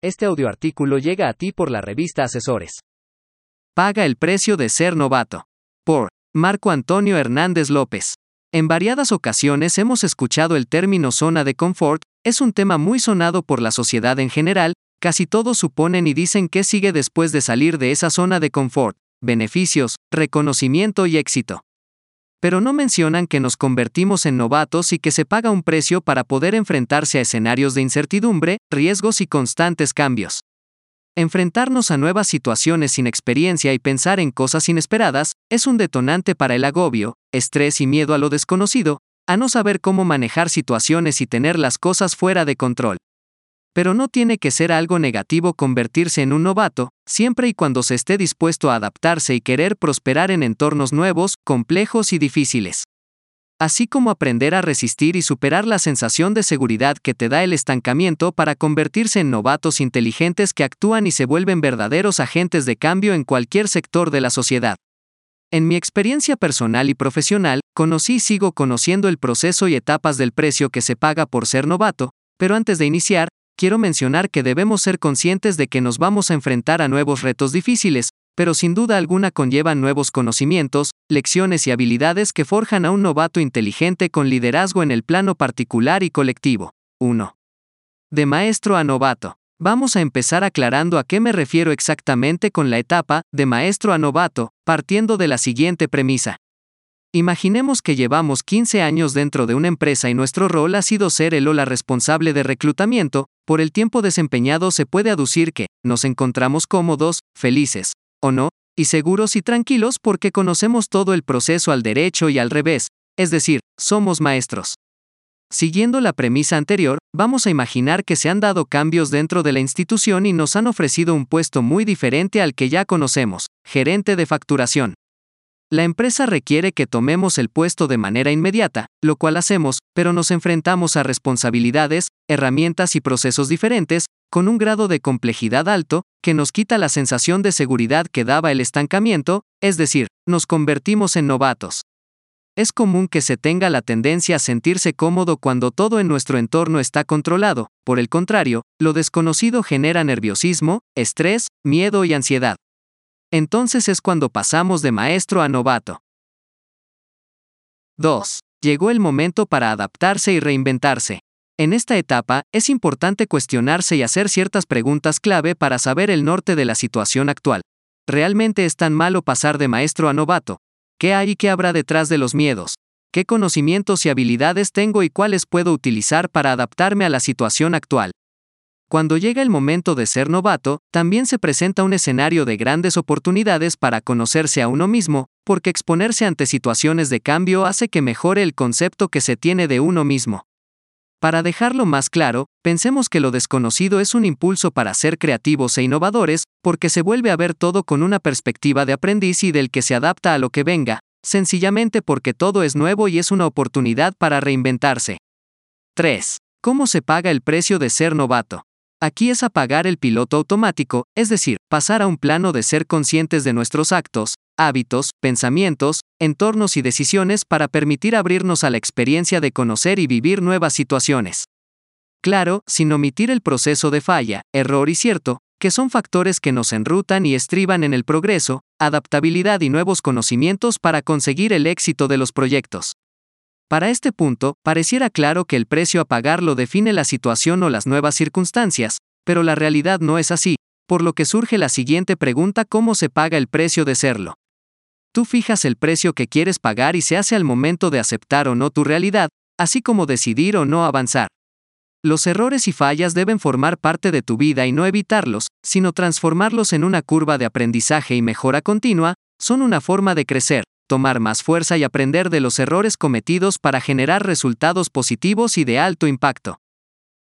Este audioartículo llega a ti por la revista Asesores. Paga el precio de ser novato. Por Marco Antonio Hernández López. En variadas ocasiones hemos escuchado el término zona de confort, es un tema muy sonado por la sociedad en general, casi todos suponen y dicen qué sigue después de salir de esa zona de confort, beneficios, reconocimiento y éxito pero no mencionan que nos convertimos en novatos y que se paga un precio para poder enfrentarse a escenarios de incertidumbre, riesgos y constantes cambios. Enfrentarnos a nuevas situaciones sin experiencia y pensar en cosas inesperadas es un detonante para el agobio, estrés y miedo a lo desconocido, a no saber cómo manejar situaciones y tener las cosas fuera de control. Pero no tiene que ser algo negativo convertirse en un novato, siempre y cuando se esté dispuesto a adaptarse y querer prosperar en entornos nuevos, complejos y difíciles. Así como aprender a resistir y superar la sensación de seguridad que te da el estancamiento para convertirse en novatos inteligentes que actúan y se vuelven verdaderos agentes de cambio en cualquier sector de la sociedad. En mi experiencia personal y profesional, conocí y sigo conociendo el proceso y etapas del precio que se paga por ser novato, pero antes de iniciar, quiero mencionar que debemos ser conscientes de que nos vamos a enfrentar a nuevos retos difíciles, pero sin duda alguna conllevan nuevos conocimientos, lecciones y habilidades que forjan a un novato inteligente con liderazgo en el plano particular y colectivo. 1. De maestro a novato. Vamos a empezar aclarando a qué me refiero exactamente con la etapa de maestro a novato, partiendo de la siguiente premisa. Imaginemos que llevamos 15 años dentro de una empresa y nuestro rol ha sido ser el o la responsable de reclutamiento, por el tiempo desempeñado se puede aducir que nos encontramos cómodos, felices, o no, y seguros y tranquilos porque conocemos todo el proceso al derecho y al revés, es decir, somos maestros. Siguiendo la premisa anterior, vamos a imaginar que se han dado cambios dentro de la institución y nos han ofrecido un puesto muy diferente al que ya conocemos, gerente de facturación. La empresa requiere que tomemos el puesto de manera inmediata, lo cual hacemos, pero nos enfrentamos a responsabilidades, herramientas y procesos diferentes, con un grado de complejidad alto, que nos quita la sensación de seguridad que daba el estancamiento, es decir, nos convertimos en novatos. Es común que se tenga la tendencia a sentirse cómodo cuando todo en nuestro entorno está controlado, por el contrario, lo desconocido genera nerviosismo, estrés, miedo y ansiedad. Entonces es cuando pasamos de maestro a novato. 2. Llegó el momento para adaptarse y reinventarse. En esta etapa, es importante cuestionarse y hacer ciertas preguntas clave para saber el norte de la situación actual. ¿Realmente es tan malo pasar de maestro a novato? ¿Qué hay y qué habrá detrás de los miedos? ¿Qué conocimientos y habilidades tengo y cuáles puedo utilizar para adaptarme a la situación actual? Cuando llega el momento de ser novato, también se presenta un escenario de grandes oportunidades para conocerse a uno mismo, porque exponerse ante situaciones de cambio hace que mejore el concepto que se tiene de uno mismo. Para dejarlo más claro, pensemos que lo desconocido es un impulso para ser creativos e innovadores, porque se vuelve a ver todo con una perspectiva de aprendiz y del que se adapta a lo que venga, sencillamente porque todo es nuevo y es una oportunidad para reinventarse. 3. ¿Cómo se paga el precio de ser novato? Aquí es apagar el piloto automático, es decir, pasar a un plano de ser conscientes de nuestros actos, hábitos, pensamientos, entornos y decisiones para permitir abrirnos a la experiencia de conocer y vivir nuevas situaciones. Claro, sin omitir el proceso de falla, error y cierto, que son factores que nos enrutan y estriban en el progreso, adaptabilidad y nuevos conocimientos para conseguir el éxito de los proyectos. Para este punto, pareciera claro que el precio a pagar lo define la situación o las nuevas circunstancias, pero la realidad no es así, por lo que surge la siguiente pregunta ¿cómo se paga el precio de serlo? Tú fijas el precio que quieres pagar y se hace al momento de aceptar o no tu realidad, así como decidir o no avanzar. Los errores y fallas deben formar parte de tu vida y no evitarlos, sino transformarlos en una curva de aprendizaje y mejora continua, son una forma de crecer, tomar más fuerza y aprender de los errores cometidos para generar resultados positivos y de alto impacto.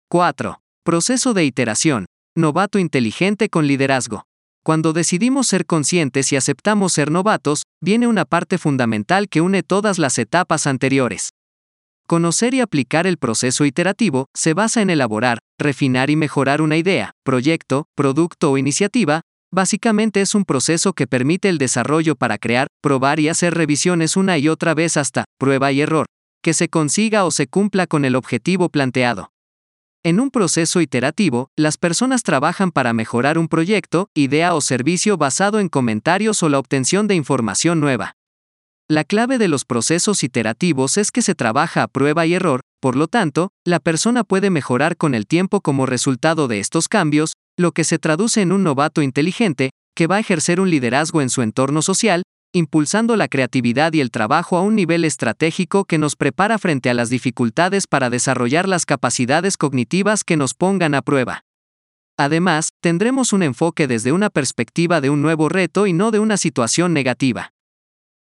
4. Proceso de iteración. Novato inteligente con liderazgo. Cuando decidimos ser conscientes y aceptamos ser novatos, viene una parte fundamental que une todas las etapas anteriores. Conocer y aplicar el proceso iterativo se basa en elaborar, refinar y mejorar una idea, proyecto, producto o iniciativa, Básicamente es un proceso que permite el desarrollo para crear, probar y hacer revisiones una y otra vez hasta prueba y error, que se consiga o se cumpla con el objetivo planteado. En un proceso iterativo, las personas trabajan para mejorar un proyecto, idea o servicio basado en comentarios o la obtención de información nueva. La clave de los procesos iterativos es que se trabaja a prueba y error, por lo tanto, la persona puede mejorar con el tiempo como resultado de estos cambios, lo que se traduce en un novato inteligente, que va a ejercer un liderazgo en su entorno social, impulsando la creatividad y el trabajo a un nivel estratégico que nos prepara frente a las dificultades para desarrollar las capacidades cognitivas que nos pongan a prueba. Además, tendremos un enfoque desde una perspectiva de un nuevo reto y no de una situación negativa.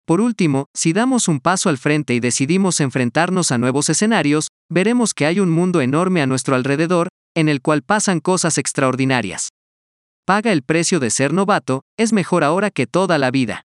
Por último, si damos un paso al frente y decidimos enfrentarnos a nuevos escenarios, veremos que hay un mundo enorme a nuestro alrededor, en el cual pasan cosas extraordinarias. Paga el precio de ser novato, es mejor ahora que toda la vida.